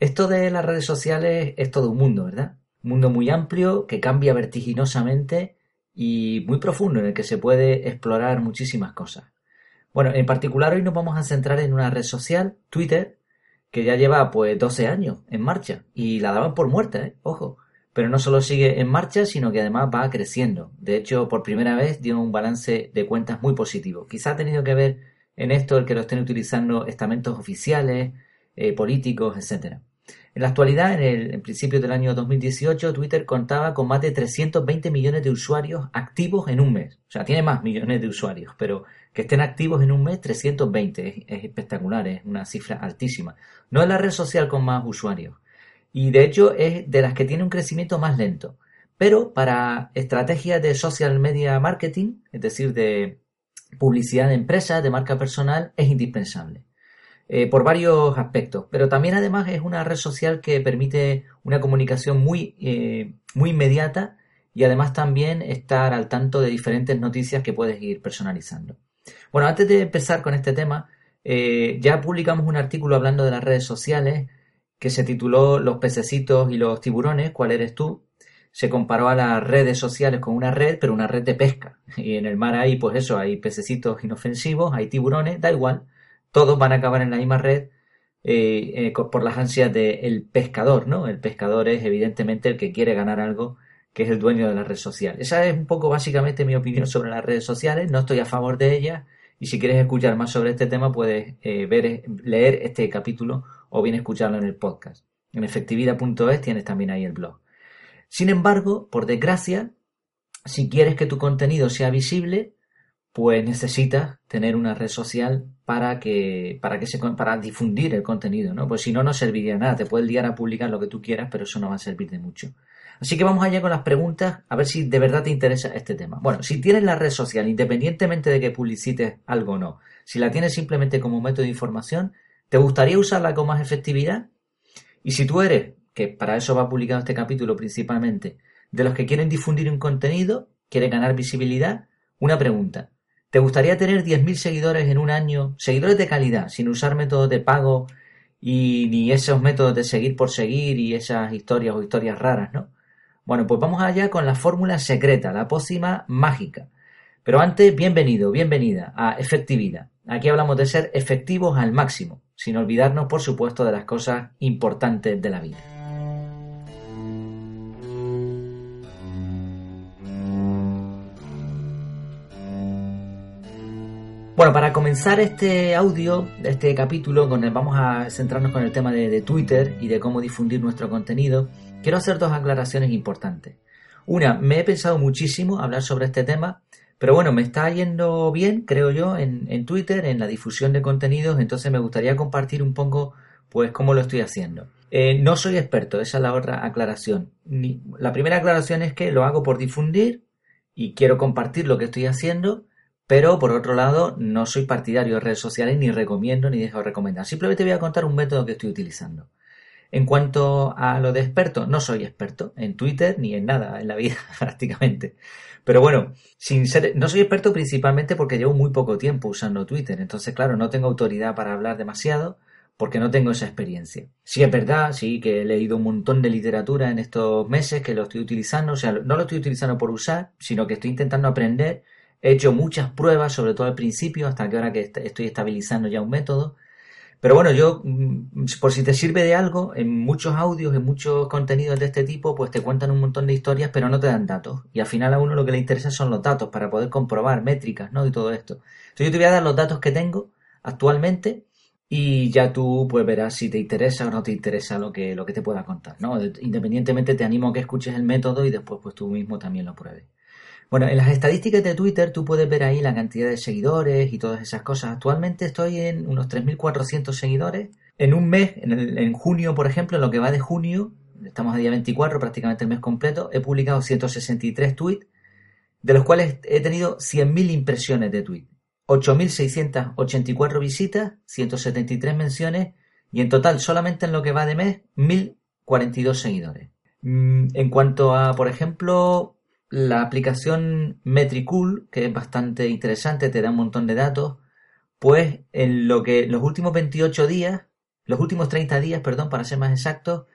Esto de las redes sociales es todo un mundo, ¿verdad? Un mundo muy amplio que cambia vertiginosamente y muy profundo en el que se puede explorar muchísimas cosas. Bueno, en particular hoy nos vamos a centrar en una red social, Twitter, que ya lleva pues 12 años en marcha y la daban por muerta, ¿eh? ojo. Pero no solo sigue en marcha, sino que además va creciendo. De hecho, por primera vez dio un balance de cuentas muy positivo. Quizá ha tenido que ver en esto el que lo estén utilizando estamentos oficiales, eh, políticos, etcétera. En la actualidad, en el principio del año 2018, Twitter contaba con más de 320 millones de usuarios activos en un mes. O sea, tiene más millones de usuarios, pero que estén activos en un mes 320 es, espectacular, es una cifra altísima. No es la red social con más usuarios. Y de hecho es de las que tiene un crecimiento más lento. Pero para estrategias de social media marketing, es decir, de publicidad de empresas, de marca personal, es indispensable. Eh, por varios aspectos. Pero también además es una red social que permite una comunicación muy, eh, muy inmediata y además también estar al tanto de diferentes noticias que puedes ir personalizando. Bueno, antes de empezar con este tema, eh, ya publicamos un artículo hablando de las redes sociales que se tituló Los pececitos y los tiburones, ¿cuál eres tú? Se comparó a las redes sociales con una red, pero una red de pesca. Y en el mar hay, pues eso, hay pececitos inofensivos, hay tiburones, da igual todos van a acabar en la misma red eh, eh, por las ansias del pescador, ¿no? El pescador es evidentemente el que quiere ganar algo, que es el dueño de la red social. Esa es un poco básicamente mi opinión sobre las redes sociales, no estoy a favor de ellas y si quieres escuchar más sobre este tema puedes eh, ver, leer este capítulo o bien escucharlo en el podcast. En efectividad.es tienes también ahí el blog. Sin embargo, por desgracia, si quieres que tu contenido sea visible, pues necesitas tener una red social para que, para que se, para difundir el contenido, ¿no? Pues si no, no serviría nada. Te puedes liar a publicar lo que tú quieras, pero eso no va a servir de mucho. Así que vamos allá con las preguntas, a ver si de verdad te interesa este tema. Bueno, si tienes la red social, independientemente de que publicites algo o no, si la tienes simplemente como método de información, ¿te gustaría usarla con más efectividad? Y si tú eres, que para eso va publicado este capítulo principalmente, de los que quieren difundir un contenido, quieren ganar visibilidad, una pregunta. ¿Te gustaría tener 10.000 seguidores en un año? Seguidores de calidad, sin usar métodos de pago y ni esos métodos de seguir por seguir y esas historias o historias raras, ¿no? Bueno, pues vamos allá con la fórmula secreta, la pócima mágica. Pero antes, bienvenido, bienvenida a Efectividad. Aquí hablamos de ser efectivos al máximo, sin olvidarnos, por supuesto, de las cosas importantes de la vida. Bueno, para comenzar este audio, este capítulo, con el, vamos a centrarnos con el tema de, Twitter y de cómo difundir nuestro contenido, quiero hacer dos aclaraciones importantes. Una, me he pensado muchísimo hablar sobre este tema, pero bueno, me está yendo bien, creo yo, en, Twitter, en la difusión de contenidos, entonces me gustaría compartir un poco, pues, cómo lo estoy haciendo. Eh, no soy experto, esa es la otra aclaración. la primera aclaración es que lo hago por difundir y quiero compartir lo que estoy haciendo, pero por otro lado, no soy partidario de redes sociales, ni recomiendo ni dejo de recomendar. Simplemente voy a contar un método que estoy utilizando. En cuanto a lo de experto, no soy experto en Twitter ni en nada en la vida prácticamente. Pero bueno, sin ser, no soy experto principalmente porque llevo muy poco tiempo usando Twitter. Entonces, claro, no tengo autoridad para hablar demasiado porque no tengo esa experiencia. Sí es verdad, sí que he leído un montón de literatura en estos meses que lo estoy utilizando. O sea, no lo estoy utilizando por usar, sino que estoy intentando aprender He hecho muchas pruebas, sobre todo al principio, hasta que ahora que estoy estabilizando ya un método. Pero bueno, yo, mm, por si te sirve de algo, en muchos audios, en muchos contenidos de este tipo, pues te cuentan un montón de historias, pero no te dan datos. Y al final a uno lo que le interesa son los datos para poder comprobar métricas, ¿no? Y todo esto. Entonces yo te voy a dar los datos que tengo actualmente y ya tú pues verás si te interesa o no te interesa lo que, lo que te pueda contar, ¿no? Independientemente te animo a que escuches el método y después pues tú mismo también lo pruebes. Bueno, en las estadísticas de Twitter tú puedes ver ahí la cantidad de seguidores y todas esas cosas. Actualmente estoy en unos 3.400 seguidores. En un mes, en, junio, por ejemplo, en lo que va de junio, estamos a día 24, prácticamente el mes completo, he publicado 163 tweets, de los cuales he tenido 100.000 impresiones de tweet, 8.684 visitas, 173 menciones y en total, solamente en lo que va de mes, 1.042 seguidores. Mm, en cuanto a, por ejemplo, la aplicación Metricool, que es bastante interesante, te da un montón de datos, pues en lo que los últimos 28 días los últimos 30 días, perdón, para ser más exactos,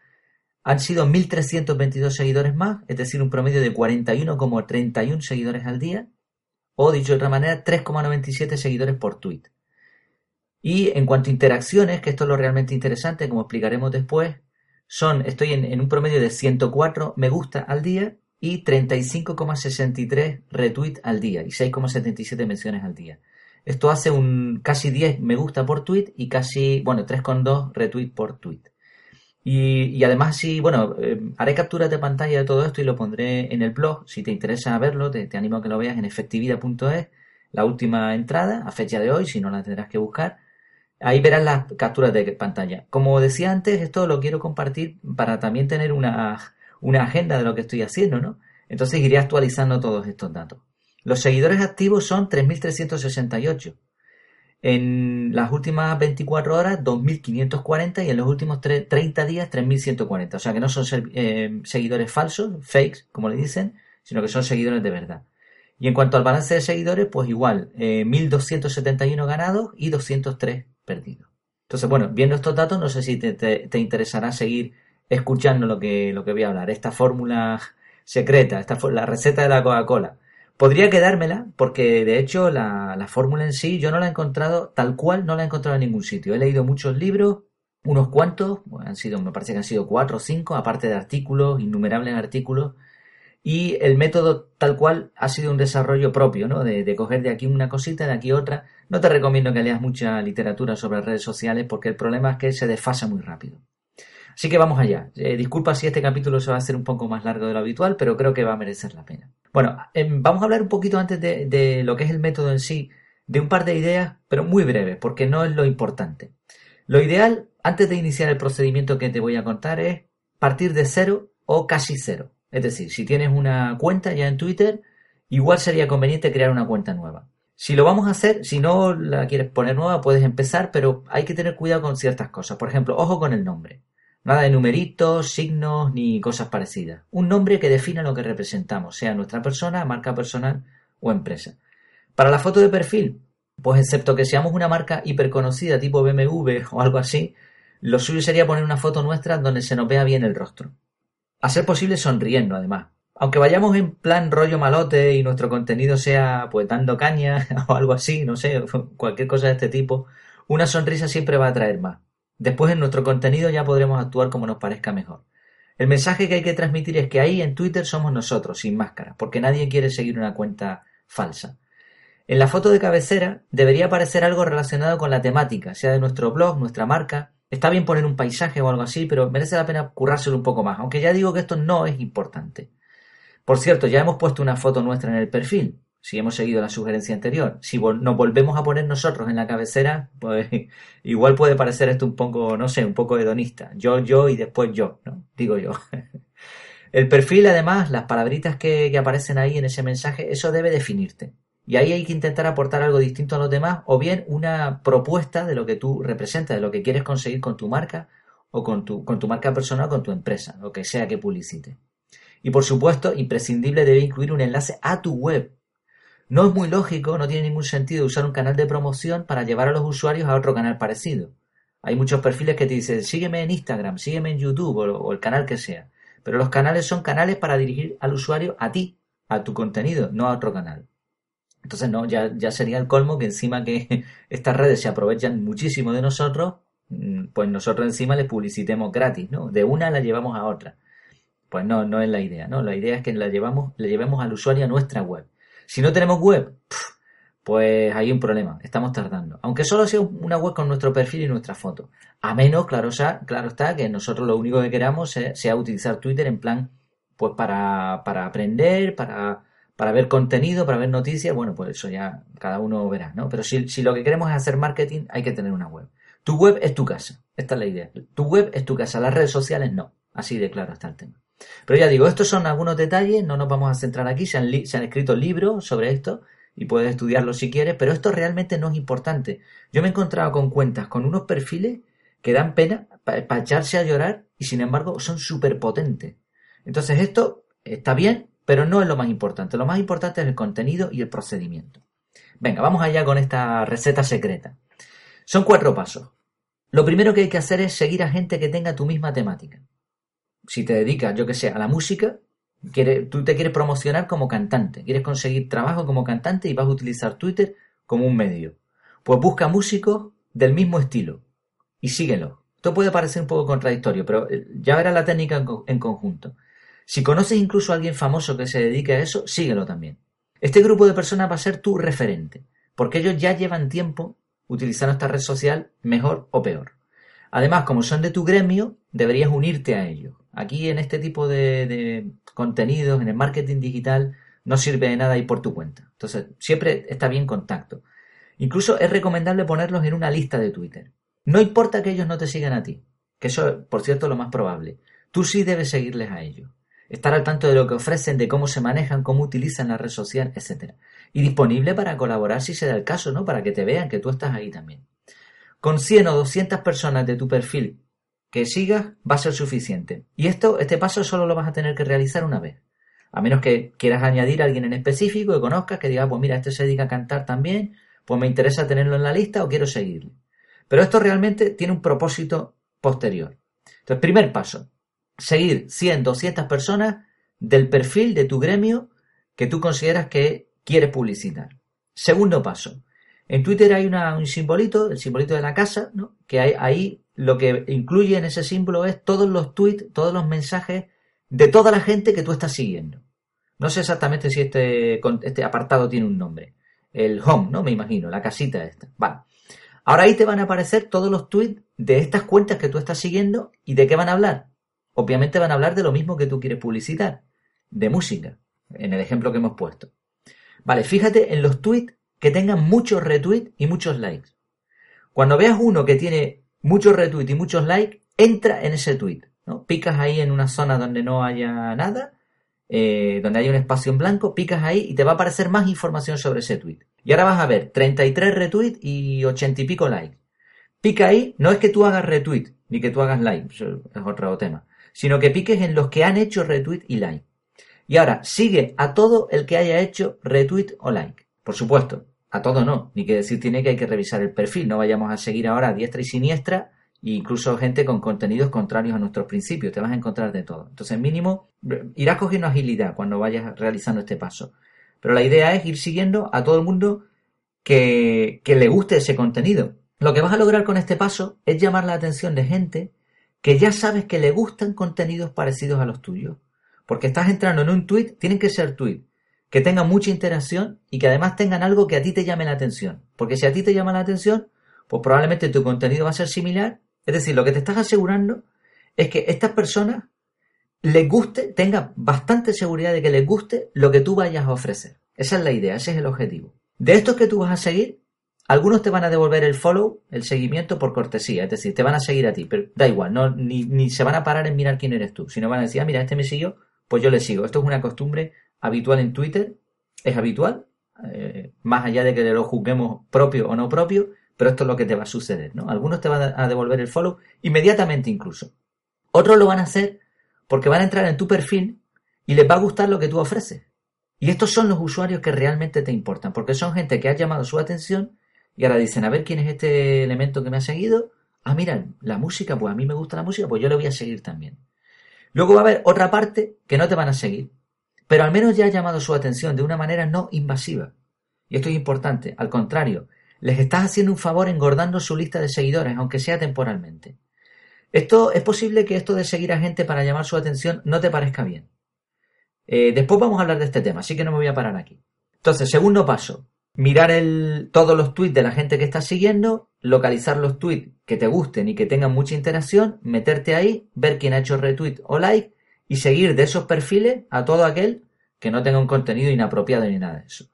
han sido 1.322 seguidores más, es decir, un promedio de 41,31 seguidores al día, o dicho de otra manera, 3,97 seguidores por tweet. Y en cuanto a interacciones, que esto es lo realmente interesante, como explicaremos después, son, estoy en, un promedio de 104 me gusta al día y 35,63 retweets al día y 6,77 menciones al día. Esto hace un casi 10 me gusta por tweet y casi, bueno, 3,2 retweets por tweet. Y, además, sí, bueno, eh, haré capturas de pantalla de todo esto y lo pondré en el blog. Si te interesa verlo, te, te animo a que lo veas en efectividad.es, la última entrada, a fecha de hoy, si no la tendrás que buscar. Ahí verás las capturas de pantalla. Como decía antes, esto lo quiero compartir para también tener una, una agenda de lo que estoy haciendo, ¿no? Entonces iré actualizando todos estos datos. Los seguidores activos son 3.368. En las últimas 24 horas, 2.540 y en los últimos 30 días, 3.140. O sea que no son eh, seguidores falsos, fakes, como le dicen, sino que son seguidores de verdad. Y en cuanto al balance de seguidores, pues igual, 1.271 eh, ganados y 203 perdidos. Entonces, bueno, viendo estos datos, no sé si te, interesará seguir escuchando lo que, lo que voy a hablar. Esta fórmula secreta, esta, la receta de la Coca-Cola. Podría quedármela porque de hecho la, fórmula en sí yo no la he encontrado tal cual, no la he encontrado en ningún sitio. He leído muchos libros, unos cuantos, han sido, me parece que han sido cuatro o cinco, aparte de artículos, innumerables artículos, y el método tal cual ha sido un desarrollo propio, ¿no? De, de, coger de aquí una cosita, de aquí otra. No te recomiendo que leas mucha literatura sobre redes sociales porque el problema es que se desfasa muy rápido. Así que vamos allá. Eh, disculpa si este capítulo se va a hacer un poco más largo de lo habitual, pero creo que va a merecer la pena. Bueno, em, vamos a hablar un poquito antes de, lo que es el método en sí, de un par de ideas, pero muy breves, porque no es lo importante. Lo ideal, antes de iniciar el procedimiento que te voy a contar, es partir de cero o casi cero. Es decir, si tienes una cuenta ya en Twitter, igual sería conveniente crear una cuenta nueva. Si lo vamos a hacer, si no la quieres poner nueva, puedes empezar, pero hay que tener cuidado con ciertas cosas. Por ejemplo, ojo con el nombre. Nada de numeritos, signos ni cosas parecidas. Un nombre que defina lo que representamos, sea nuestra persona, marca personal o empresa. Para la foto de perfil, pues excepto que seamos una marca hiperconocida tipo BMW o algo así, lo suyo sería poner una foto nuestra donde se nos vea bien el rostro. A ser posible sonriendo, además. Aunque vayamos en plan rollo malote y nuestro contenido sea pues dando caña o algo así, no sé, cualquier cosa de este tipo, una sonrisa siempre va a atraer más. Después en nuestro contenido ya podremos actuar como nos parezca mejor. El mensaje que hay que transmitir es que ahí en Twitter somos nosotros, sin máscara, porque nadie quiere seguir una cuenta falsa. En la foto de cabecera debería aparecer algo relacionado con la temática, sea de nuestro blog, nuestra marca. Está bien poner un paisaje o algo así, pero merece la pena currárselo un poco más, aunque ya digo que esto no es importante. Por cierto, ya hemos puesto una foto nuestra en el perfil si hemos seguido la sugerencia anterior. Si nos volvemos a poner nosotros en la cabecera, pues igual puede parecer esto un poco, no sé, un poco hedonista. Yo, yo y después yo, ¿no? Digo yo. El perfil, además, las palabritas que, aparecen ahí en ese mensaje, eso debe definirte. Y ahí hay que intentar aportar algo distinto a los demás o bien una propuesta de lo que tú representas, de lo que quieres conseguir con tu marca o con tu, con tu marca personal, con tu empresa, lo que sea que publicite. Y por supuesto, imprescindible debe incluir un enlace a tu web, no es muy lógico, no tiene ningún sentido usar un canal de promoción para llevar a los usuarios a otro canal parecido. Hay muchos perfiles que te dicen sígueme en Instagram, sígueme en YouTube o, el canal que sea. Pero los canales son canales para dirigir al usuario a ti, a tu contenido, no a otro canal. Entonces, no, ya, ya sería el colmo que encima que estas redes se aprovechan muchísimo de nosotros, mm, pues nosotros encima les publicitemos gratis, ¿no? De una la llevamos a otra. Pues no, no es la idea, ¿no? La idea es que la llevamos, le llevemos al usuario a nuestra web. Si no tenemos web, pues hay un problema, estamos tardando. Aunque solo sea una web con nuestro perfil y nuestra foto. A menos, claro, claro está, que nosotros lo único que queramos sea, utilizar Twitter en plan, pues para, para aprender, para, para ver contenido, para ver noticias, bueno, pues eso ya cada uno verá, ¿no? Pero si, si lo que queremos es hacer marketing, hay que tener una web. Tu web es tu casa, esta es la idea. Tu web es tu casa, las redes sociales no. Así de claro está el tema. Pero ya digo, estos son algunos detalles, no nos vamos a centrar aquí, se han, escrito libros sobre esto y puedes estudiarlo si quieres, pero esto realmente no es importante. Yo me he encontrado con cuentas con unos perfiles que dan pena para echarse a llorar y sin embargo son súper potentes. Entonces esto está bien, pero no es lo más importante. Lo más importante es el contenido y el procedimiento. Venga, vamos allá con esta receta secreta. Son cuatro pasos. Lo primero que hay que hacer es seguir a gente que tenga tu misma temática. Si te dedicas, yo que sé, a la música, tú te quieres promocionar como cantante, quieres conseguir trabajo como cantante y vas a utilizar Twitter como un medio. Pues busca músicos del mismo estilo y síguelo. Esto puede parecer un poco contradictorio, pero eh, ya verás la técnica en conjunto. Si conoces incluso a alguien famoso que se dedique a eso, síguelo también. Este grupo de personas va a ser tu referente, porque ellos ya llevan tiempo utilizando esta red social mejor o peor. Además, como son de tu gremio, deberías unirte a ellos. Aquí en este tipo de, contenidos, en el marketing digital, no sirve de nada ir por tu cuenta. Entonces, siempre está bien contacto. Incluso es recomendable ponerlos en una lista de Twitter. No importa que ellos no te sigan a ti, que eso, por cierto, es lo más probable. Tú sí debes seguirles a ellos. Estar al tanto de lo que ofrecen, de cómo se manejan, cómo utilizan la red social, etc. Y disponible para colaborar si se da el caso, ¿no? Para que te vean que tú estás ahí también. Con 100 o 200 personas de tu perfil que sigas va a ser suficiente. Y esto, este paso solo lo vas a tener que realizar una vez. A menos que quieras añadir a alguien en específico que conozcas, que diga, pues mira, este se dedica a cantar también, pues me interesa tenerlo en la lista o quiero seguirle. Pero esto realmente tiene un propósito posterior. Entonces, primer paso, seguir 100, 200 personas del perfil de tu gremio que tú consideras que quieres publicitar. Segundo paso. En Twitter hay un simbolito, el simbolito de la casa, ¿no? que hay, ahí lo que incluye en ese símbolo es todos los tweets, todos los mensajes de toda la gente que tú estás siguiendo. No sé exactamente si este, este apartado tiene un nombre. El home, ¿no? Me imagino, la casita esta. Vale. Ahora ahí te van a aparecer todos los tweets de estas cuentas que tú estás siguiendo y de qué van a hablar. Obviamente van a hablar de lo mismo que tú quieres publicitar, de música, en el ejemplo que hemos puesto. Vale, fíjate en los tweets que tengan muchos retweets y muchos likes. Cuando veas uno que tiene muchos retweets y muchos likes, entra en ese tweet. ¿no? Picas ahí en una zona donde no haya nada, eh, donde haya un espacio en blanco, picas ahí y te va a aparecer más información sobre ese tweet. Y ahora vas a ver 33 retweets y 80 y pico likes. Pica ahí, no es que tú hagas retweet, ni que tú hagas like, es otro tema sino que piques en los que han hecho retweet y like. Y ahora, sigue a todo el que haya hecho retweet o like. Por supuesto, a todo no, ni que decir tiene que hay que revisar el perfil, no vayamos a seguir ahora a diestra y siniestra, e incluso gente con contenidos contrarios a nuestros principios, te vas a encontrar de todo. Entonces, mínimo, irás cogiendo agilidad cuando vayas realizando este paso. Pero la idea es ir siguiendo a todo el mundo que, que le guste ese contenido. Lo que vas a lograr con este paso es llamar la atención de gente que ya sabes que le gustan contenidos parecidos a los tuyos. Porque estás entrando en un tweet, tienen que ser tweet que tengan mucha interacción y que además tengan algo que a ti te llame la atención. Porque si a ti te llama la atención, pues probablemente tu contenido va a ser similar. Es decir, lo que te estás asegurando es que estas personas les guste, tengan bastante seguridad de que les guste lo que tú vayas a ofrecer. Esa es la idea, ese es el objetivo. De estos que tú vas a seguir, algunos te van a devolver el follow, el seguimiento por cortesía, es decir, te van a seguir a ti, pero da igual, no, ni, se van a parar en mirar quién eres tú, sino van a decir, ah, mira, este me siguió, pues yo le sigo. Esto es una costumbre habitual en Twitter, es habitual, eh, más allá de que lo juzguemos propio o no propio, pero esto es lo que te va a suceder, ¿no? Algunos te van a devolver el follow inmediatamente incluso. Otros lo van a hacer porque van a entrar en tu perfil y les va a gustar lo que tú ofreces. Y estos son los usuarios que realmente te importan, porque son gente que ha llamado su atención y ahora dicen, a ver quién es este elemento que me ha seguido. Ah, mira, la música, pues a mí me gusta la música, pues yo le voy a seguir también. Luego va a haber otra parte que no te van a seguir, pero al menos ya ha llamado su atención de una manera no invasiva. Y esto es importante, al contrario, les estás haciendo un favor engordando su lista de seguidores, aunque sea temporalmente. Esto es posible que esto de seguir a gente para llamar su atención no te parezca bien. Eh, después vamos a hablar de este tema, así que no me voy a parar aquí. Entonces, segundo paso, mirar todos los tweets de la gente que estás siguiendo, localizar los tweets que te gusten y que tengan mucha interacción, meterte ahí, ver quién ha hecho retweet o like y seguir de esos perfiles a todo aquel que no tenga un contenido inapropiado ni nada de eso.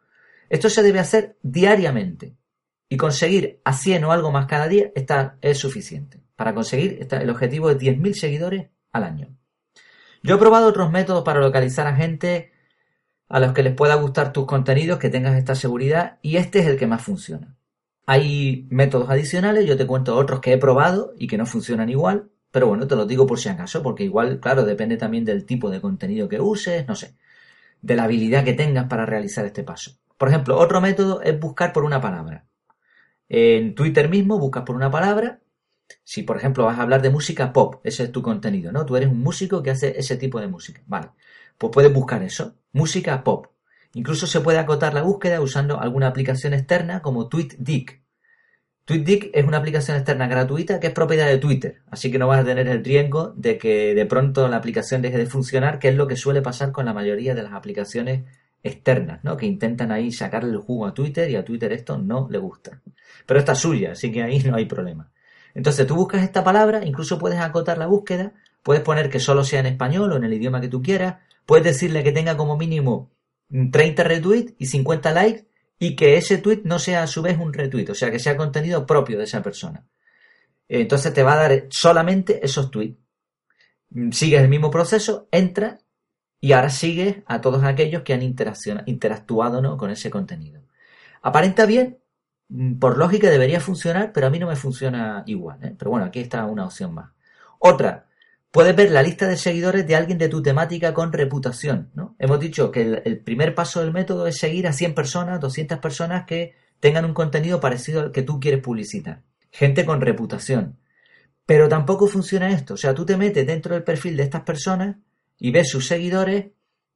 Esto se debe hacer diariamente y conseguir a 100 o algo más cada día está, es suficiente. Para conseguir el objetivo de 10.000 seguidores al año. Yo he probado otros métodos para localizar a gente a los que les pueda gustar tus contenidos, que tengas esta seguridad y este es el que más funciona. Hay métodos adicionales, yo te cuento otros que he probado y que no funcionan igual, pero bueno, te lo digo por si acaso, porque igual, claro, depende también del tipo de contenido que uses, no sé, de la habilidad que tengas para realizar este paso. Por ejemplo, otro método es buscar por una palabra. En Twitter mismo buscas por una palabra Si, por ejemplo, vas a hablar de música pop, ese es tu contenido, ¿no? Tú eres un músico que hace ese tipo de música. Vale. Pues puedes buscar eso. Música pop. Incluso se puede acotar la búsqueda usando alguna aplicación externa como TweetDeck. TweetDeck es una aplicación externa gratuita que es propiedad de Twitter, así que no vas a tener el riesgo de que de pronto la aplicación deje de funcionar, que es lo que suele pasar con la mayoría de las aplicaciones externas, ¿no? Que intentan ahí sacarle el jugo a Twitter y a Twitter esto no le gusta. Pero esta es suya, así que ahí no hay problema. Entonces tú buscas esta palabra, incluso puedes acotar la búsqueda, puedes poner que solo sea en español o en el idioma que tú quieras, puedes decirle que tenga como mínimo 30 retweets y 50 likes y que ese tweet no sea a su vez un retweet, o sea, que sea contenido propio de esa persona. Entonces te va a dar solamente esos tweets. Sigues el mismo proceso, entras y ahora sigues a todos aquellos que han interactuado ¿no? con ese contenido. Aparenta bien, Mm, por lógica debería funcionar, pero a mí no me funciona igual. ¿eh? Pero bueno, aquí está una opción más. Otra, puedes ver la lista de seguidores de alguien de tu temática con reputación. ¿no? Hemos dicho que el, primer paso del método es seguir a 100 personas, 200 personas que tengan un contenido parecido al que tú quieres publicitar. Gente con reputación. Pero tampoco funciona esto. O sea, tú te metes dentro del perfil de estas personas y ves sus seguidores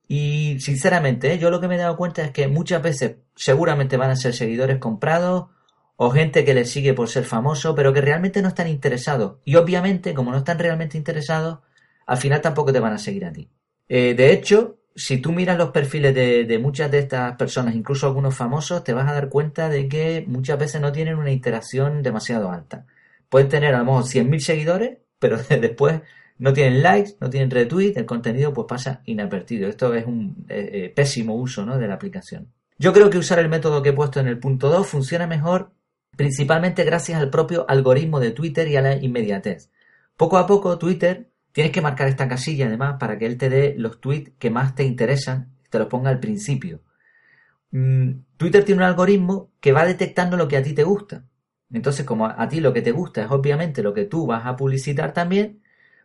y sinceramente, ¿eh? yo lo que me he dado cuenta es que muchas veces seguramente van a ser seguidores comprados o gente que les sigue por ser famoso, pero que realmente no están interesados. Y obviamente, como no están realmente interesados, al final tampoco te van a seguir a ti. Eh, de hecho, si tú miras los perfiles de, muchas de estas personas, incluso algunos famosos, te vas a dar cuenta de que muchas veces no tienen una interacción demasiado alta. Pueden tener a lo mejor 100.000 seguidores, pero después no tienen likes, no tienen retweet, el contenido pues pasa inadvertido. Esto es un eh, eh, pésimo uso ¿no? de la aplicación. Yo creo que usar el método que he puesto en el punto 2 funciona mejor principalmente gracias al propio algoritmo de Twitter y a la inmediatez. Poco a poco Twitter tienes que marcar esta casilla además para que él te dé los tweets que más te interesan, te los ponga al principio. Mm, Twitter tiene un algoritmo que va detectando lo que a ti te gusta. Entonces, como a ti lo que te gusta es obviamente lo que tú vas a publicitar también,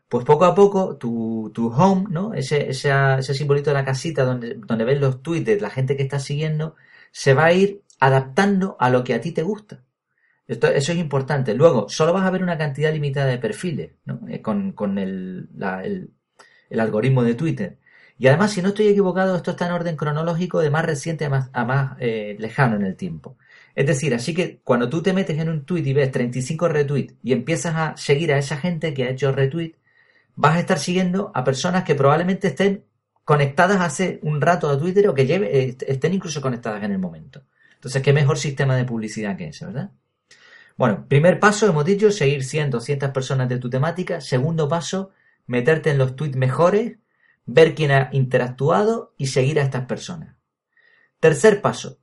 pues poco a poco tu, tu home, ¿no? Ese, ese simbolito de la casita donde, donde ves los tweets de la gente que estás siguiendo, se va a ir adaptando a lo que a ti te gusta. Eso es importante. Luego, solo vas a ver una cantidad limitada de perfiles, ¿no? Eh, con, el, el, algoritmo de Twitter. Y además, si no estoy equivocado, esto está en orden cronológico de más reciente a más, a más eh, lejano en el tiempo. Es decir, así que cuando tú te metes en un tweet y ves 35 retweets y empiezas a seguir a esa gente que ha hecho retweet, vas a estar siguiendo a personas que probablemente estén conectadas hace un rato a Twitter o que lleve, estén incluso conectadas en el momento. Entonces, qué mejor sistema de publicidad que ese, ¿verdad? Bueno, primer paso, hemos dicho, seguir 100, 200 personas de tu temática. Segundo paso, meterte en los tweets mejores, ver quién ha interactuado y seguir a estas personas. Tercer paso,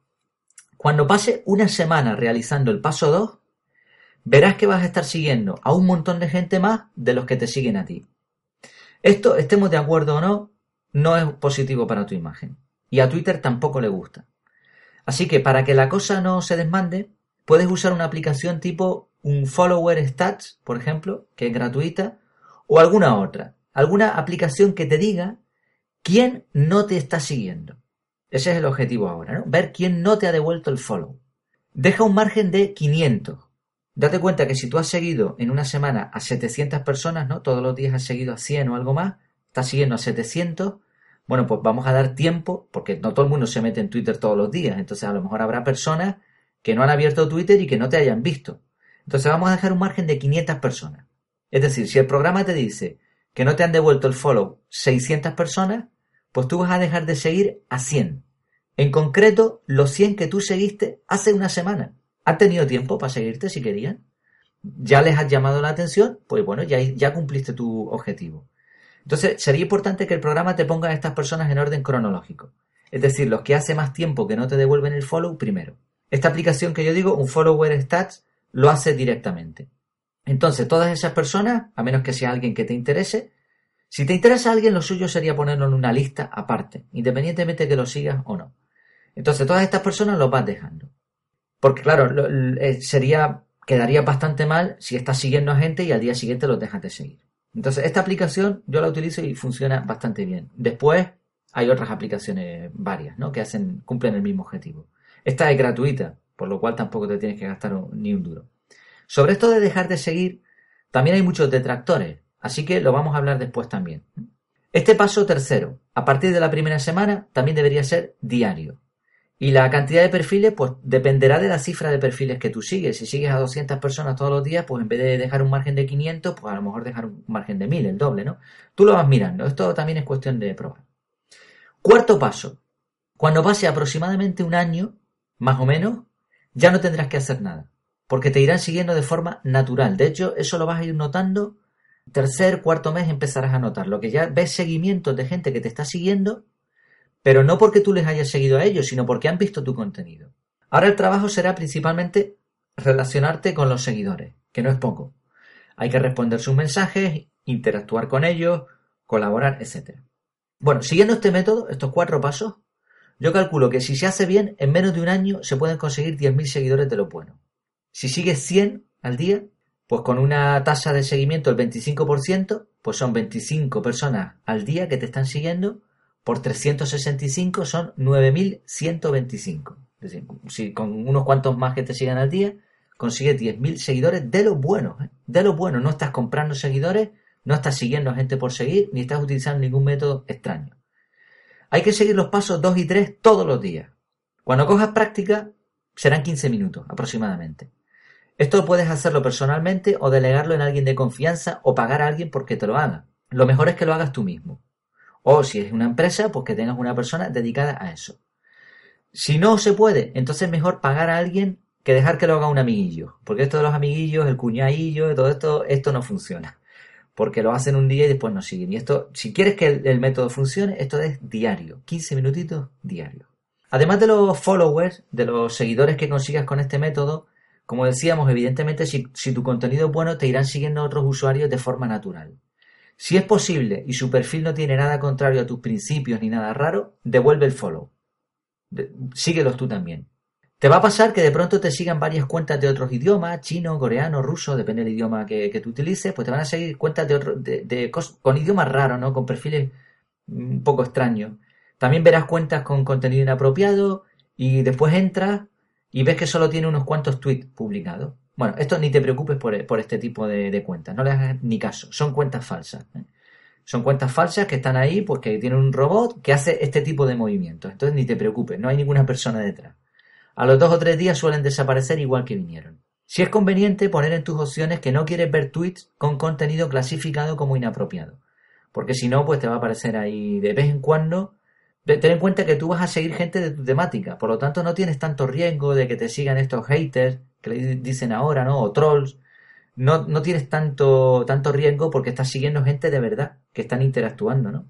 cuando pase una semana realizando el paso 2, verás que vas a estar siguiendo a un montón de gente más de los que te siguen a ti. Esto, estemos de acuerdo o no, no es positivo para tu imagen. Y a Twitter tampoco le gusta. Así que para que la cosa no se desmande, puedes usar una aplicación tipo un follower stats, por ejemplo, que es gratuita, o alguna otra. Alguna aplicación que te diga quién no te está siguiendo. Ese es el objetivo ahora, ¿no? Ver quién no te ha devuelto el follow. Deja un margen de 500 Date cuenta que si tú has seguido en una semana a 700 personas, ¿no? Todos los días has seguido a 100 o algo más, estás siguiendo a 700, bueno, pues vamos a dar tiempo, porque no todo el mundo se mete en Twitter todos los días, entonces a lo mejor habrá personas que no han abierto Twitter y que no te hayan visto. Entonces vamos a dejar un margen de 500 personas. Es decir, si el programa te dice que no te han devuelto el follow 600 personas, pues tú vas a dejar de seguir a 100. En concreto, los 100 que tú seguiste hace una semana. ¿Han tenido tiempo para seguirte si querían? ¿Ya les has llamado la atención? Pues bueno, ya, ya cumpliste tu objetivo. Entonces, sería importante que el programa te ponga a estas personas en orden cronológico. Es decir, los que hace más tiempo que no te devuelven el follow primero. Esta aplicación que yo digo, un follower stats, lo hace directamente. Entonces, todas esas personas, a menos que sea alguien que te interese, si te interesa alguien, lo suyo sería ponerlo en una lista aparte, independientemente de que lo sigas o no. Entonces, todas estas personas los vas dejando. Porque claro, eh, sería, quedaría bastante mal si estás siguiendo a gente y al día siguiente los dejas de seguir. Entonces, esta aplicación yo la utilizo y funciona bastante bien. Después hay otras aplicaciones varias, ¿no? Que hacen, cumplen el mismo objetivo. Esta es gratuita, por lo cual tampoco te tienes que gastar ni un duro. Sobre esto de dejar de seguir, también hay muchos detractores, así que lo vamos a hablar después también. Este paso tercero, a partir de la primera semana, también debería ser diario. Y la cantidad de perfiles, pues dependerá de la cifra de perfiles que tú sigues. Si sigues a 200 personas todos los días, pues en vez de dejar un margen de 500, pues a lo mejor dejar un margen de 1000, el doble, ¿no? Tú lo vas mirando. Esto también es cuestión de probar. Cuarto paso. Cuando pase aproximadamente un año, más o menos, ya no tendrás que hacer nada. Porque te irán siguiendo de forma natural. De hecho, eso lo vas a ir notando. Tercer, cuarto mes empezarás a notar. Lo que ya ves seguimientos de gente que te está siguiendo pero no porque tú les hayas seguido a ellos, sino porque han visto tu contenido. Ahora el trabajo será principalmente relacionarte con los seguidores, que no es poco. Hay que responder sus mensajes, interactuar con ellos, colaborar, etc. Bueno, siguiendo este método, estos cuatro pasos, yo calculo que si se hace bien, en menos de un año se pueden conseguir 10.000 seguidores de lo bueno. Si sigues 100 al día, pues con una tasa de seguimiento del 25%, pues son 25 personas al día que te están siguiendo por 365 son 9.125. Es decir, si con unos cuantos más que te sigan al día, consigues 10.000 seguidores de lo bueno, ¿eh? de lo bueno. No estás comprando seguidores, no estás siguiendo gente por seguir, ni estás utilizando ningún método extraño. Hay que seguir los pasos 2 y 3 todos los días. Cuando cojas práctica, serán 15 minutos aproximadamente. Esto puedes hacerlo personalmente o delegarlo en alguien de confianza o pagar a alguien porque te lo haga. Lo mejor es que lo hagas tú mismo. O si es una empresa, pues que tengas una persona dedicada a eso. Si no se puede, entonces mejor pagar a alguien que dejar que lo haga un amiguillo. Porque esto de los amiguillos, el cuñadillo, todo esto, esto no funciona. Porque lo hacen un día y después no siguen. Y esto, si quieres que el, método funcione, esto es diario. 15 minutitos diario. Además de los followers, de los seguidores que consigas con este método, como decíamos, evidentemente si, si tu contenido es bueno, te irán siguiendo otros usuarios de forma natural. Si es posible y su perfil no tiene nada contrario a tus principios ni nada raro, devuelve el follow. síguelos tú también. Te va a pasar que de pronto te sigan varias cuentas de otros idiomas, chino, coreano, ruso, depende del idioma que, tú utilices, pues te van a seguir cuentas de, con idiomas raros, ¿no? Con perfiles un poco extraños. También verás cuentas con contenido inapropiado y después entras y ves que solo tiene unos cuantos tweets publicados. Bueno, esto ni te preocupes por, este tipo de, cuentas, no le hagas ni caso, son cuentas falsas. ¿eh? Son cuentas falsas que están ahí porque tienen un robot que hace este tipo de movimientos. Entonces ni te preocupes, no hay ninguna persona detrás. A los dos o tres días suelen desaparecer igual que vinieron. Si es conveniente poner en tus opciones que no quieres ver tweets con contenido clasificado como inapropiado. Porque si no, pues te va a aparecer ahí de vez en cuando. Ten en cuenta que tú vas a seguir gente de tu temática, por lo tanto no tienes tanto riesgo de que te sigan estos haters que le dicen ahora, ¿no? O trolls. No, no tienes tanto, tanto riesgo porque estás siguiendo gente de verdad que están interactuando, ¿no?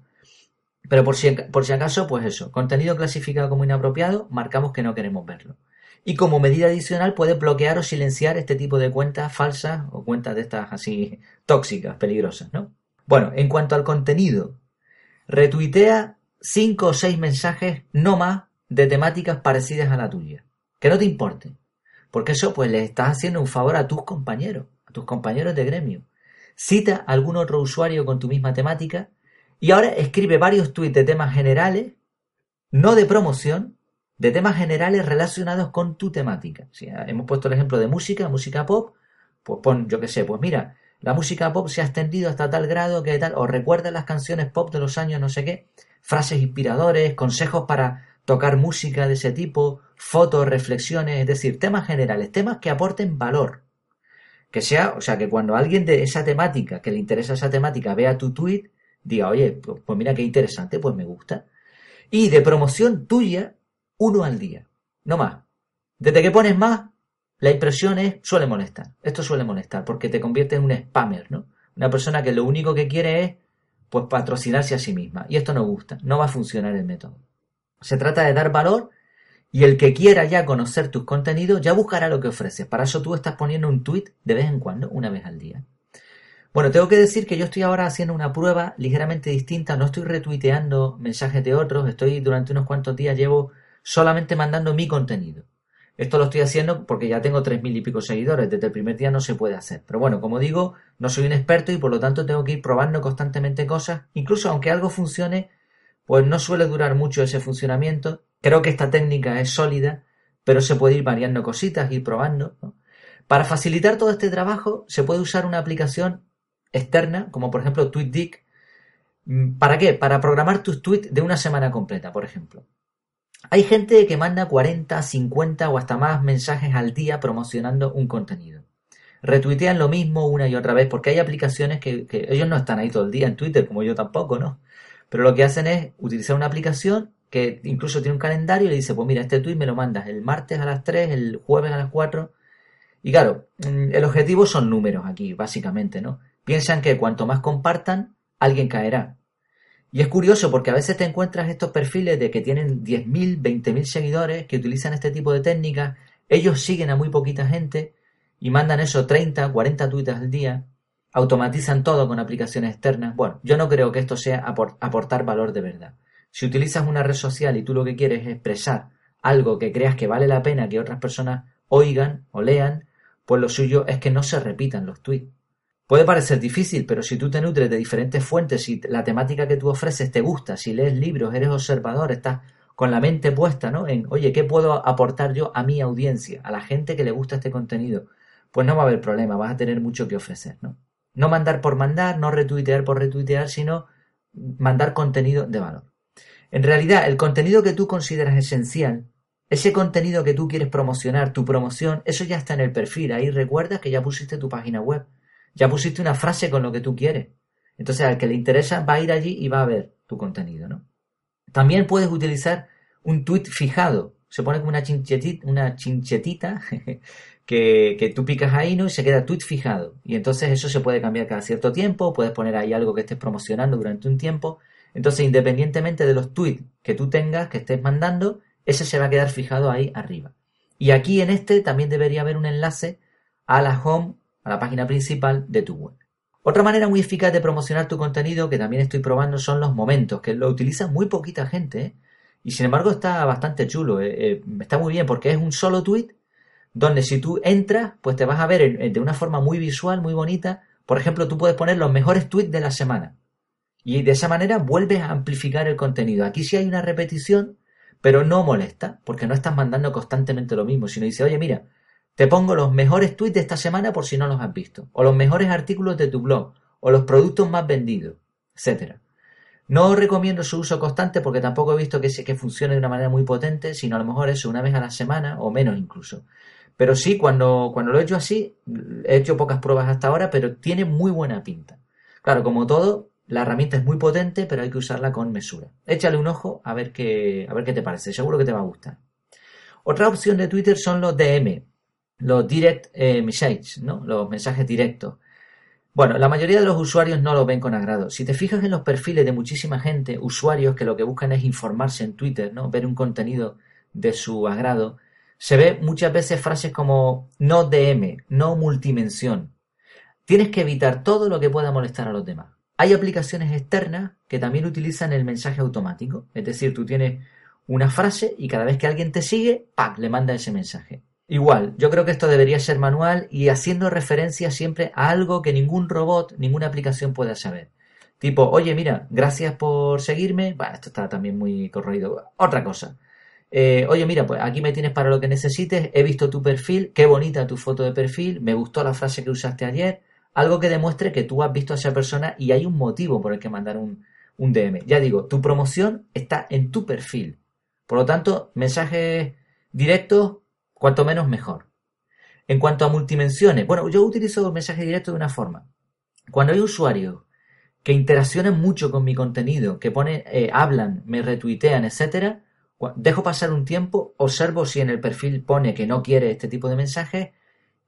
Pero por si, por si acaso, pues eso, contenido clasificado como inapropiado, marcamos que no queremos verlo. Y como medida adicional puedes bloquear o silenciar este tipo de cuentas falsas o cuentas de estas así tóxicas, peligrosas, ¿no? Bueno, en cuanto al contenido, retuitea cinco o seis mensajes, no más, de temáticas parecidas a la tuya. Que no te importe. Porque eso pues le estás haciendo un favor a tus compañeros, a tus compañeros de gremio. Cita a algún otro usuario con tu misma temática y ahora escribe varios tweets de temas generales, no de promoción, de temas generales relacionados con tu temática. Si hemos puesto el ejemplo de música, música pop, pues pon, yo qué sé, pues mira, la música pop se ha extendido hasta tal grado que tal, o recuerda las canciones pop de los años no sé qué, frases inspiradores, consejos para tocar música de ese tipo, fotos, reflexiones, es decir, temas generales, temas que aporten valor. Que sea, o sea, que cuando alguien de esa temática, que le interesa esa temática, vea tu tweet, diga, oye, pues, mira qué interesante, pues me gusta. Y de promoción tuya, uno al día, no más. Desde que pones más, la impresión es, suele molestar. Esto suele molestar porque te convierte en un spammer, ¿no? Una persona que lo único que quiere es, pues, patrocinarse a sí misma. Y esto no gusta, no va a funcionar el método. Se trata de dar valor y el que quiera ya conocer tus contenidos ya buscará lo que ofreces. Para eso tú estás poniendo un tweet de vez en cuando, una vez al día. Bueno, tengo que decir que yo estoy ahora haciendo una prueba ligeramente distinta. No estoy retuiteando mensajes de otros. Estoy durante unos cuantos días llevo solamente mandando mi contenido. Esto lo estoy haciendo porque ya tengo tres mil y pico seguidores. Desde el primer día no se puede hacer. Pero bueno, como digo, no soy un experto y por lo tanto tengo que ir probando constantemente cosas. Incluso aunque algo funcione, pues no suele durar mucho ese funcionamiento. Creo que esta técnica es sólida, pero se puede ir variando cositas, ir probando. Para facilitar todo este trabajo se puede usar una aplicación externa, como por ejemplo TweetDeck. Mm, ¿Para qué? Para programar tus tweets de una semana completa, por ejemplo. Hay gente que manda 40, 50 o hasta más mensajes al día promocionando un contenido. Retuitean lo mismo una y otra vez porque hay aplicaciones que, que ellos no están ahí todo el día en Twitter, como yo tampoco, ¿no? Pero lo que hacen es utilizar una aplicación que incluso tiene un calendario y le dice, pues mira, este tweet me lo mandas el martes a las 3, el jueves a las 4. Y claro, mm, el objetivo son números aquí, básicamente, ¿no? Piensan que cuanto más compartan, alguien caerá. Y es curioso porque a veces te encuentras estos perfiles de que tienen 10.000, 20.000 seguidores que utilizan este tipo de técnicas, ellos siguen a muy poquita gente y mandan eso 30, 40 tweets al día, automatizan todo con aplicaciones externas. Bueno, yo no creo que esto sea aportar valor de verdad. Si utilizas una red social y tú lo que quieres es expresar algo que creas que vale la pena que otras personas oigan o lean, pues lo suyo es que no se repitan los tweets. Puede parecer difícil, pero si tú te nutres de diferentes fuentes y la temática que tú ofreces te gusta, si lees libros, eres observador, estás con la mente puesta, ¿no? En, oye, ¿qué puedo aportar yo a mi audiencia, a la gente que le gusta este contenido? Pues no va a haber problema, vas a tener mucho que ofrecer, ¿no? No mandar por mandar, no retuitear por retuitear, sino mandar contenido de valor. En realidad, el contenido que tú consideras esencial, ese contenido que tú quieres promocionar, tu promoción, eso ya está en el perfil. Ahí recuerdas que ya pusiste tu página web. Ya pusiste una frase con lo que tú quieres. Entonces, al que le interesa va a ir allí y va a ver tu contenido, ¿no? También puedes utilizar un tweet fijado. Se pone como una chinchetita, una chinchetita que, que, tú picas ahí, ¿no? Y se queda tweet fijado. Y entonces eso se puede cambiar cada cierto tiempo. Puedes poner ahí algo que estés promocionando durante un tiempo. Entonces, independientemente de los tweets que tú tengas, que estés mandando, ese se va a quedar fijado ahí arriba. Y aquí en este también debería haber un enlace a la home, a la página principal de tu web. Otra manera muy eficaz de promocionar tu contenido que también estoy probando son los momentos, que lo utiliza muy poquita gente. ¿eh? Y sin embargo está bastante chulo, ¿eh? Eh, está muy bien porque es un solo tweet donde si tú entras, pues te vas a ver de una forma muy visual, muy bonita. Por ejemplo, tú puedes poner los mejores tweets de la semana. Y de esa manera vuelves a amplificar el contenido. Aquí sí hay una repetición, pero no molesta, porque no estás mandando constantemente lo mismo, sino dice, oye, mira, te pongo los mejores tweets de esta semana por si no los has visto, o los mejores artículos de tu blog, o los productos más vendidos, etcétera. No recomiendo su uso constante porque tampoco he visto que, que funcione de una manera muy potente, sino a lo mejor eso una vez a la semana o menos incluso. Pero sí, cuando, cuando lo he hecho así, he hecho pocas pruebas hasta ahora, pero tiene muy buena pinta. Claro, como todo, la herramienta es muy potente, pero hay que usarla con mesura. Échale un ojo a ver qué, a ver qué te parece. Seguro que te va a gustar. Otra opción de Twitter son los DM, los Direct eh, Messages, ¿no? los mensajes directos. Bueno, la mayoría de los usuarios no lo ven con agrado. Si te fijas en los perfiles de muchísima gente, usuarios que lo que buscan es informarse en Twitter, ¿no? ver un contenido de su agrado, se ve muchas veces frases como no DM, no multimensión. Tienes que evitar todo lo que pueda molestar a los demás. Hay aplicaciones externas que también utilizan el mensaje automático. Es decir, tú tienes una frase y cada vez que alguien te sigue, ¡pac! le manda ese mensaje. Igual, yo creo que esto debería ser manual y haciendo referencia siempre a algo que ningún robot, ninguna aplicación pueda saber. Tipo, oye, mira, gracias por seguirme. Bueno, esto está también muy corroído. Otra cosa. Eh, oye, mira, pues aquí me tienes para lo que necesites. He visto tu perfil. Qué bonita tu foto de perfil. Me gustó la frase que usaste ayer algo que demuestre que tú has visto a esa persona y hay un motivo por el que mandar un, DM. Ya digo, tu promoción está en tu perfil. Por lo tanto, mensajes directos, cuanto menos mejor. En cuanto a multimensiones, bueno, yo utilizo mensajes directos de una forma. Cuando hay usuarios que interaccionan mucho con mi contenido, que pone, eh, hablan, me retuitean, etcétera, dejo pasar un tiempo, observo si en el perfil pone que no quiere este tipo de mensajes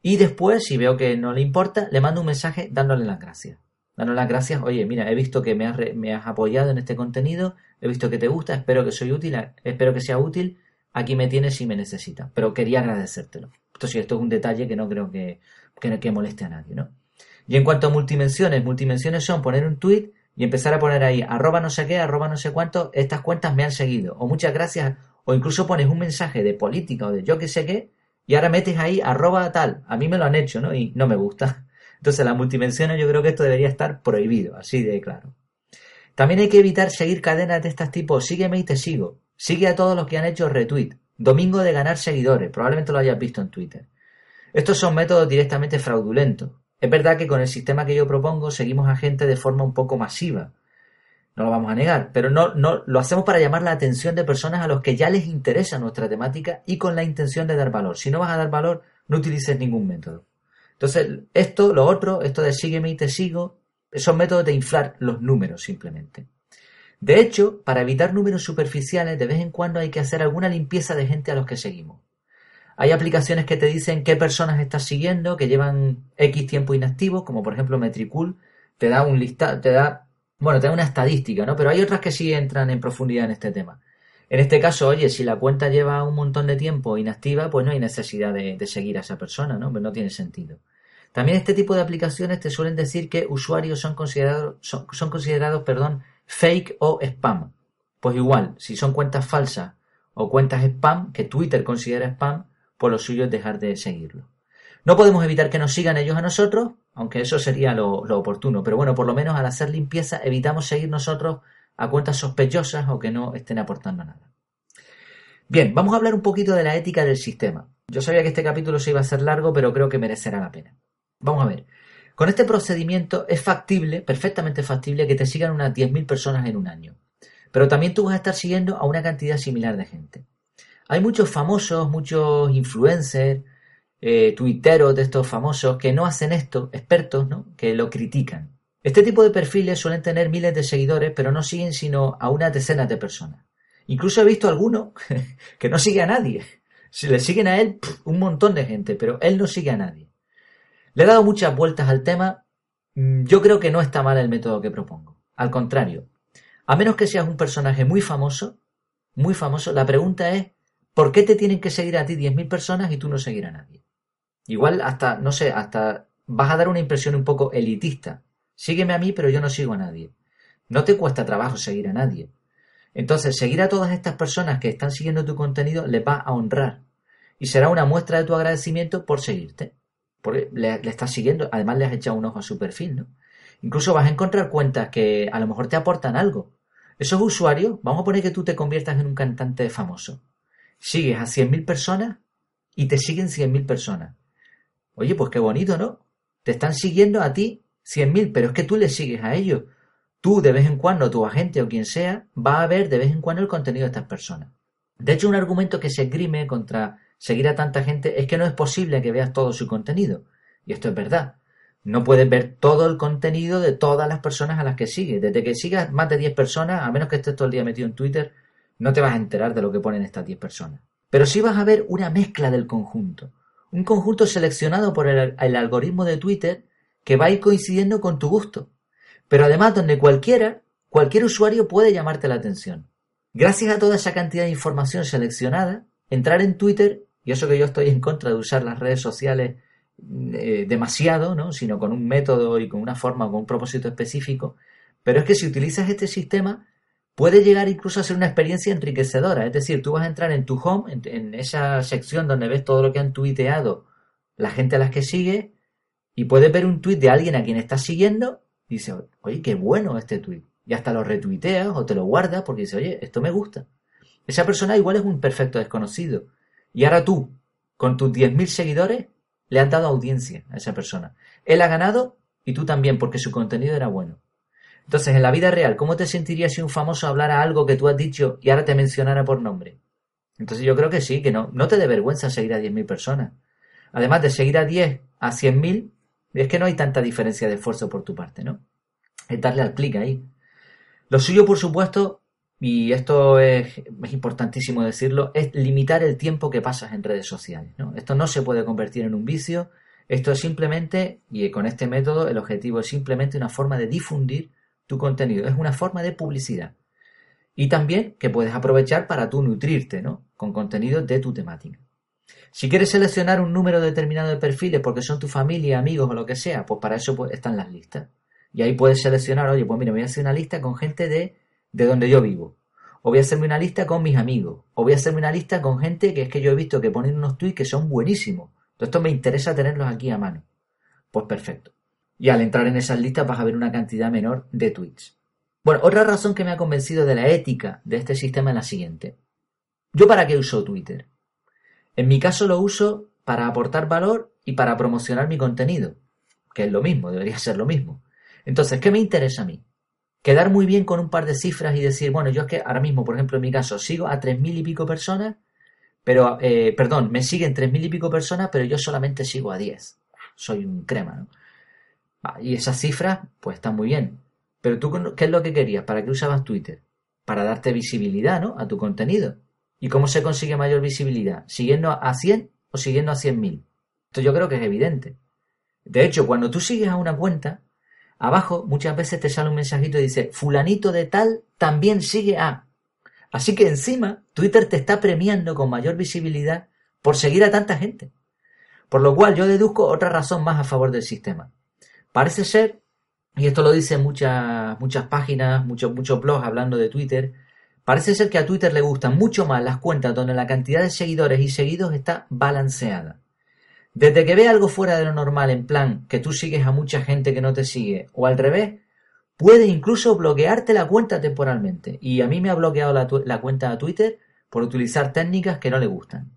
y después, si veo que no le importa, le mando un mensaje dándole las gracias. Dándole las gracias, oye, mira, he visto que me has, me has apoyado en este contenido, he visto que te gusta, espero que soy útil, espero que sea útil, aquí me tienes si me necesitas. Pero quería agradecértelo. Sí, esto es un detalle que no creo que, que, moleste a nadie, ¿no? Y en cuanto a multimensiones, multimensiones son poner un tweet y empezar a poner ahí arroba no sé qué, arroba no sé cuánto, estas cuentas me han seguido. O muchas gracias, o incluso pones un mensaje de política o de yo que sé qué, y ahora metes ahí arroba tal. A mí me lo han hecho, ¿no? Y no me gusta. Entonces, las multimensiones yo creo que esto debería estar prohibido, así de claro. También hay que evitar seguir cadenas de estos tipos. Sígueme y te sigo. Sigue a todos los que han hecho retweet. Domingo de ganar seguidores. Probablemente lo hayas visto en Twitter. Estos son métodos directamente fraudulentos. Es verdad que con el sistema que yo propongo seguimos a gente de forma un poco masiva. No lo vamos a negar, pero no, no lo hacemos para llamar la atención de personas a los que ya les interesa nuestra temática y con la intención de dar valor. Si no vas a dar valor, no utilices ningún método. Entonces, esto, lo otro, esto de sígueme y te sigo, son métodos de inflar los números simplemente. De hecho, para evitar números superficiales, de vez en cuando hay que hacer alguna limpieza de gente a los que seguimos. Hay aplicaciones que te dicen qué personas estás siguiendo, que llevan X tiempo inactivos, como por ejemplo Metricool, te da un listado, te da, bueno, te da una estadística, ¿no? Pero hay otras que sí entran en profundidad en este tema. En este caso, oye, si la cuenta lleva un montón de tiempo inactiva, pues no hay necesidad de, seguir a esa persona, ¿no? Pues no tiene sentido. También este tipo de aplicaciones te suelen decir que usuarios son considerados, son considerados, perdón, fake o spam. Pues igual, si son cuentas falsas o cuentas spam, que Twitter considera spam, pues lo suyo es dejar de seguirlo. No podemos evitar que nos sigan ellos a nosotros, aunque eso sería lo, lo, oportuno, pero bueno, por lo menos al hacer limpieza evitamos seguir nosotros a cuentas sospechosas o que no estén aportando nada. Bien, vamos a hablar un poquito de la ética del sistema. Yo sabía que este capítulo se iba a ser largo, pero creo que merecerá la pena. Vamos a ver. Con este procedimiento es factible, perfectamente factible, que te sigan unas 10.000 personas en un año. Pero también tú vas a estar siguiendo a una cantidad similar de gente. Hay muchos famosos, muchos influencers, eh, tuiteros de estos famosos que no hacen esto, expertos, ¿no? Que lo critican. Este tipo de perfiles suelen tener miles de seguidores, pero no siguen sino a unas decenas de personas. Incluso he visto algunos que no sigue a nadie. Si le siguen a él, un montón de gente, pero él no sigue a nadie. Le he dado muchas vueltas al tema. Mm, yo creo que no está mal el método que propongo. Al contrario, a menos que seas un personaje muy famoso, muy famoso, la pregunta es, ¿por qué te tienen que seguir a ti 10.000 personas y tú no seguir a nadie? Igual hasta, no sé, hasta vas a dar una impresión un poco elitista. Sígueme a mí, pero yo no sigo a nadie. No te cuesta trabajo seguir a nadie. Entonces, seguir a todas estas personas que están siguiendo tu contenido les va a honrar. Y será una muestra de tu agradecimiento por seguirte. Porque le, estás siguiendo, además le has echado un ojo a su perfil, ¿no? Incluso vas a encontrar cuentas que a lo mejor te aportan algo. Esos usuarios, vamos a poner que tú te conviertas en un cantante famoso. Sigues a 100.000 personas y te siguen 100.000 personas. Oye, pues qué bonito, ¿no? Te están siguiendo a ti 100.000, pero es que tú le sigues a ellos. Tú, de vez en cuando, tu agente o quien sea, va a ver de vez en cuando el contenido de estas personas. De hecho, un argumento que se esgrime contra seguir a tanta gente es que no es posible que veas todo su contenido. Y esto es verdad. No puedes ver todo el contenido de todas las personas a las que sigues. Desde que sigas más de 10 personas, a menos que estés todo el día metido en Twitter, no te vas a enterar de lo que ponen estas 10 personas. Pero sí vas a ver una mezcla del conjunto. Un conjunto seleccionado por el, algoritmo de Twitter que va a ir coincidiendo con tu gusto. Pero además donde cualquiera, cualquier usuario puede llamarte la atención. Gracias a toda esa cantidad de información seleccionada, entrar en Twitter y eso que yo estoy en contra de usar las redes sociales eh, demasiado, ¿no? sino con un método y con una forma, con un propósito específico. Pero es que si utilizas este sistema, puede llegar incluso a ser una experiencia enriquecedora. Es decir, tú vas a entrar en tu home, en, esa sección donde ves todo lo que han tuiteado la gente a las que sigue, y puedes ver un tuit de alguien a quien estás siguiendo, y dices, oye, qué bueno este tuit. Y hasta lo retuiteas o te lo guardas porque dices, oye, esto me gusta. Esa persona igual es un perfecto desconocido y ahora tú, con tus 10.000 seguidores, le has dado audiencia a esa persona. Él ha ganado y tú también, porque su contenido era bueno. Entonces, en la vida real, ¿cómo te sentirías si un famoso hablara algo que tú has dicho y ahora te mencionara por nombre? Entonces yo creo que sí, que no, no te dé vergüenza seguir a 10.000 personas. Además de seguir a 10 a 100.000, es que no hay tanta diferencia de esfuerzo por tu parte, ¿no? Es darle al clic ahí. Lo suyo, por supuesto, y esto es, importantísimo decirlo, es limitar el tiempo que pasas en redes sociales. ¿no? Esto no se puede convertir en un vicio, esto es simplemente, y con este método el objetivo es simplemente una forma de difundir tu contenido, es una forma de publicidad. Y también que puedes aprovechar para tú nutrirte ¿no? con contenido de tu temática. Si quieres seleccionar un número determinado de perfiles porque son tu familia, amigos o lo que sea, pues para eso pues, están las listas. Y ahí puedes seleccionar, oye, pues mira, voy a hacer una lista con gente de de donde yo vivo. O voy a hacerme una lista con mis amigos. O voy a hacerme una lista con gente que es que yo he visto que ponen unos tweets que son buenísimos. Entonces esto me interesa tenerlos aquí a mano. Pues perfecto. Y al entrar en esas listas vas a ver una cantidad menor de tweets. Bueno, otra razón que me ha convencido de la ética de este sistema es la siguiente. ¿Yo para qué uso Twitter? En mi caso lo uso para aportar valor y para promocionar mi contenido, que es lo mismo, debería ser lo mismo. Entonces, ¿qué me interesa a mí? Quedar muy bien con un par de cifras y decir, bueno, yo es que ahora mismo, por ejemplo, en mi caso, sigo a tres mil y pico personas, pero, eh, perdón, me siguen tres mil y pico personas, pero yo solamente sigo a diez. Soy un crema, ¿no? Y esas cifras, pues están muy bien. Pero tú, ¿qué es lo que querías? ¿Para qué usabas Twitter? Para darte visibilidad, ¿no? A tu contenido. ¿Y cómo se consigue mayor visibilidad? ¿Siguiendo a 100 o siguiendo a 100.000? Esto yo creo que es evidente. De hecho, cuando tú sigues a una cuenta, abajo muchas veces te sale un mensajito y dice, fulanito de tal también sigue a. Así que encima, Twitter te está premiando con mayor visibilidad por seguir a tanta gente. Por lo cual yo deduzco otra razón más a favor del sistema. Parece ser, y esto lo dicen muchas, muchas páginas, muchos, muchos blogs hablando de Twitter, parece ser que a Twitter le gustan mucho más las cuentas donde la cantidad de seguidores y seguidos está balanceada. Desde que ve algo fuera de lo normal, en plan que tú sigues a mucha gente que no te sigue, o al revés, puede incluso bloquearte la cuenta temporalmente. Y a mí me ha bloqueado la, cuenta de Twitter por utilizar técnicas que no le gustan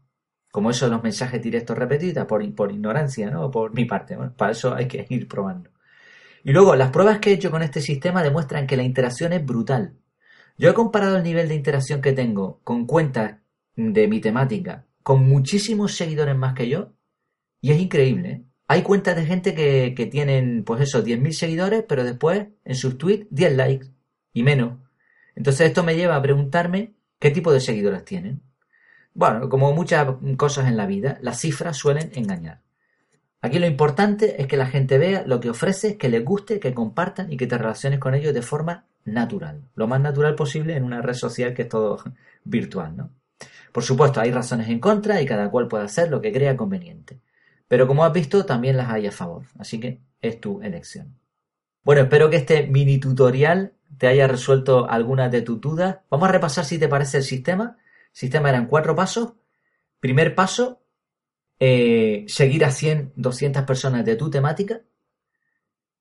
como eso los mensajes directos repetidos, por, por ignorancia, ¿no? Por mi parte. Para eso hay que ir probando. Y luego, las pruebas que he hecho con este sistema demuestran que la interacción es brutal. Yo he comparado el nivel de interacción que tengo con cuentas de mi temática con muchísimos seguidores más que yo y es increíble. ¿eh? Hay cuentas de gente que, que tienen, pues eso, 10.000 seguidores, pero después en sus tweets 10 likes y menos. Entonces esto me lleva a preguntarme qué tipo de seguidores tienen. Bueno, como muchas cosas en la vida, las cifras suelen engañar. Aquí lo importante es que la gente vea lo que ofreces, que les guste, que compartan y que te relaciones con ellos de forma natural. Lo más natural posible en una red social que es todo virtual, ¿no? Por supuesto, hay razones en contra y cada cual puede hacer lo que crea conveniente. Pero como has visto, también las hay a favor. Así que es tu elección. Bueno, espero que este mini tutorial te haya resuelto algunas de tus dudas. Vamos a repasar si te parece el sistema sistema eran cuatro pasos. Primer paso, eh, seguir a 100, 200 personas de tu temática.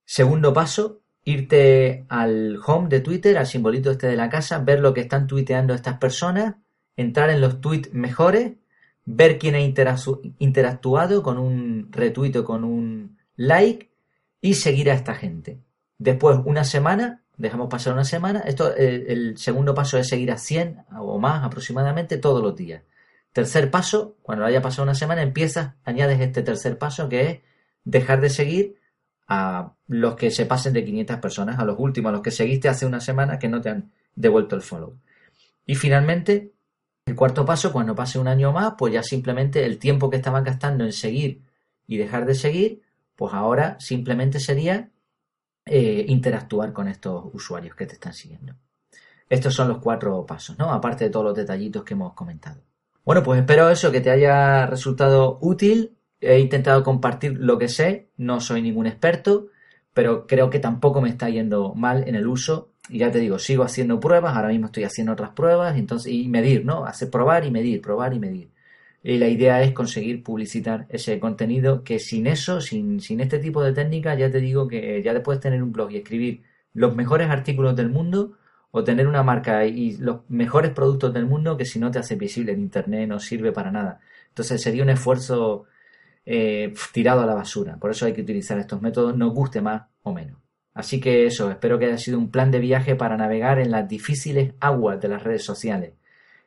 Segundo paso, irte al home de Twitter, al simbolito este de la casa, ver lo que están tuiteando estas personas, entrar en los tweets mejores, ver quién ha interactuado con un retweet o con un like y seguir a esta gente. Después, una semana, dejamos pasar una semana. Esto, eh, el segundo paso es seguir a 100 o más aproximadamente todos los días. Tercer paso, cuando haya pasado una semana, empiezas, añades este tercer paso que es dejar de seguir a los que se pasen de 500 personas, a los últimos, a los que seguiste hace una semana que no te han devuelto el follow. Y finalmente, el cuarto paso, cuando pase un año más, pues ya simplemente el tiempo que estaban gastando en seguir y dejar de seguir, pues ahora simplemente sería eh, interactuar con estos usuarios que te están siguiendo. Estos son los cuatro pasos, ¿no? Aparte de todos los detallitos que hemos comentado. Bueno, pues espero eso, que te haya resultado útil. He intentado compartir lo que sé, no soy ningún experto, pero creo que tampoco me está yendo mal en el uso. Y ya te digo, sigo haciendo pruebas, ahora mismo estoy haciendo otras pruebas, entonces, y medir, ¿no? Hacer probar y medir, probar y medir. Y la idea es conseguir publicitar ese contenido que sin eso, sin, sin este tipo de técnica, ya te digo que ya te puedes tener un blog y escribir los mejores artículos del mundo o tener una marca y los mejores productos del mundo que si no te hace visible en Internet no sirve para nada. Entonces sería un esfuerzo eh, tirado a la basura. Por eso hay que utilizar estos métodos, nos guste más o menos. Así que eso, espero que haya sido un plan de viaje para navegar en las difíciles aguas de las redes sociales.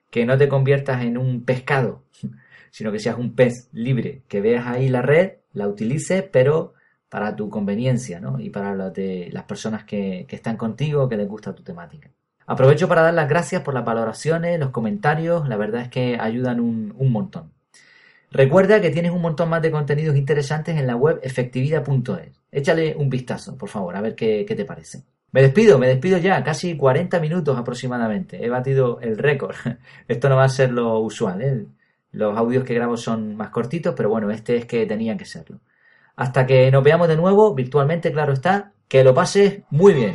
Que no te conviertas en un pescado sino que seas un pez libre, que veas ahí la red, la utilices, pero para tu conveniencia, ¿no? Y para de, las personas que, están contigo, que les gusta tu temática. Aprovecho para dar las gracias por las valoraciones, los comentarios, la verdad es que ayudan un montón. Recuerda que tienes un montón más de contenidos interesantes en la web efectividad.es. Échale un vistazo, por favor, a ver qué, te parece. Me despido, me despido ya, casi 40 minutos aproximadamente. He batido el récord. Esto no va a ser lo usual, ¿eh? Los audios que grabo son más cortitos, pero bueno, este es que tenía que serlo. Hasta que nos veamos de nuevo, virtualmente, claro está, que lo pases muy bien.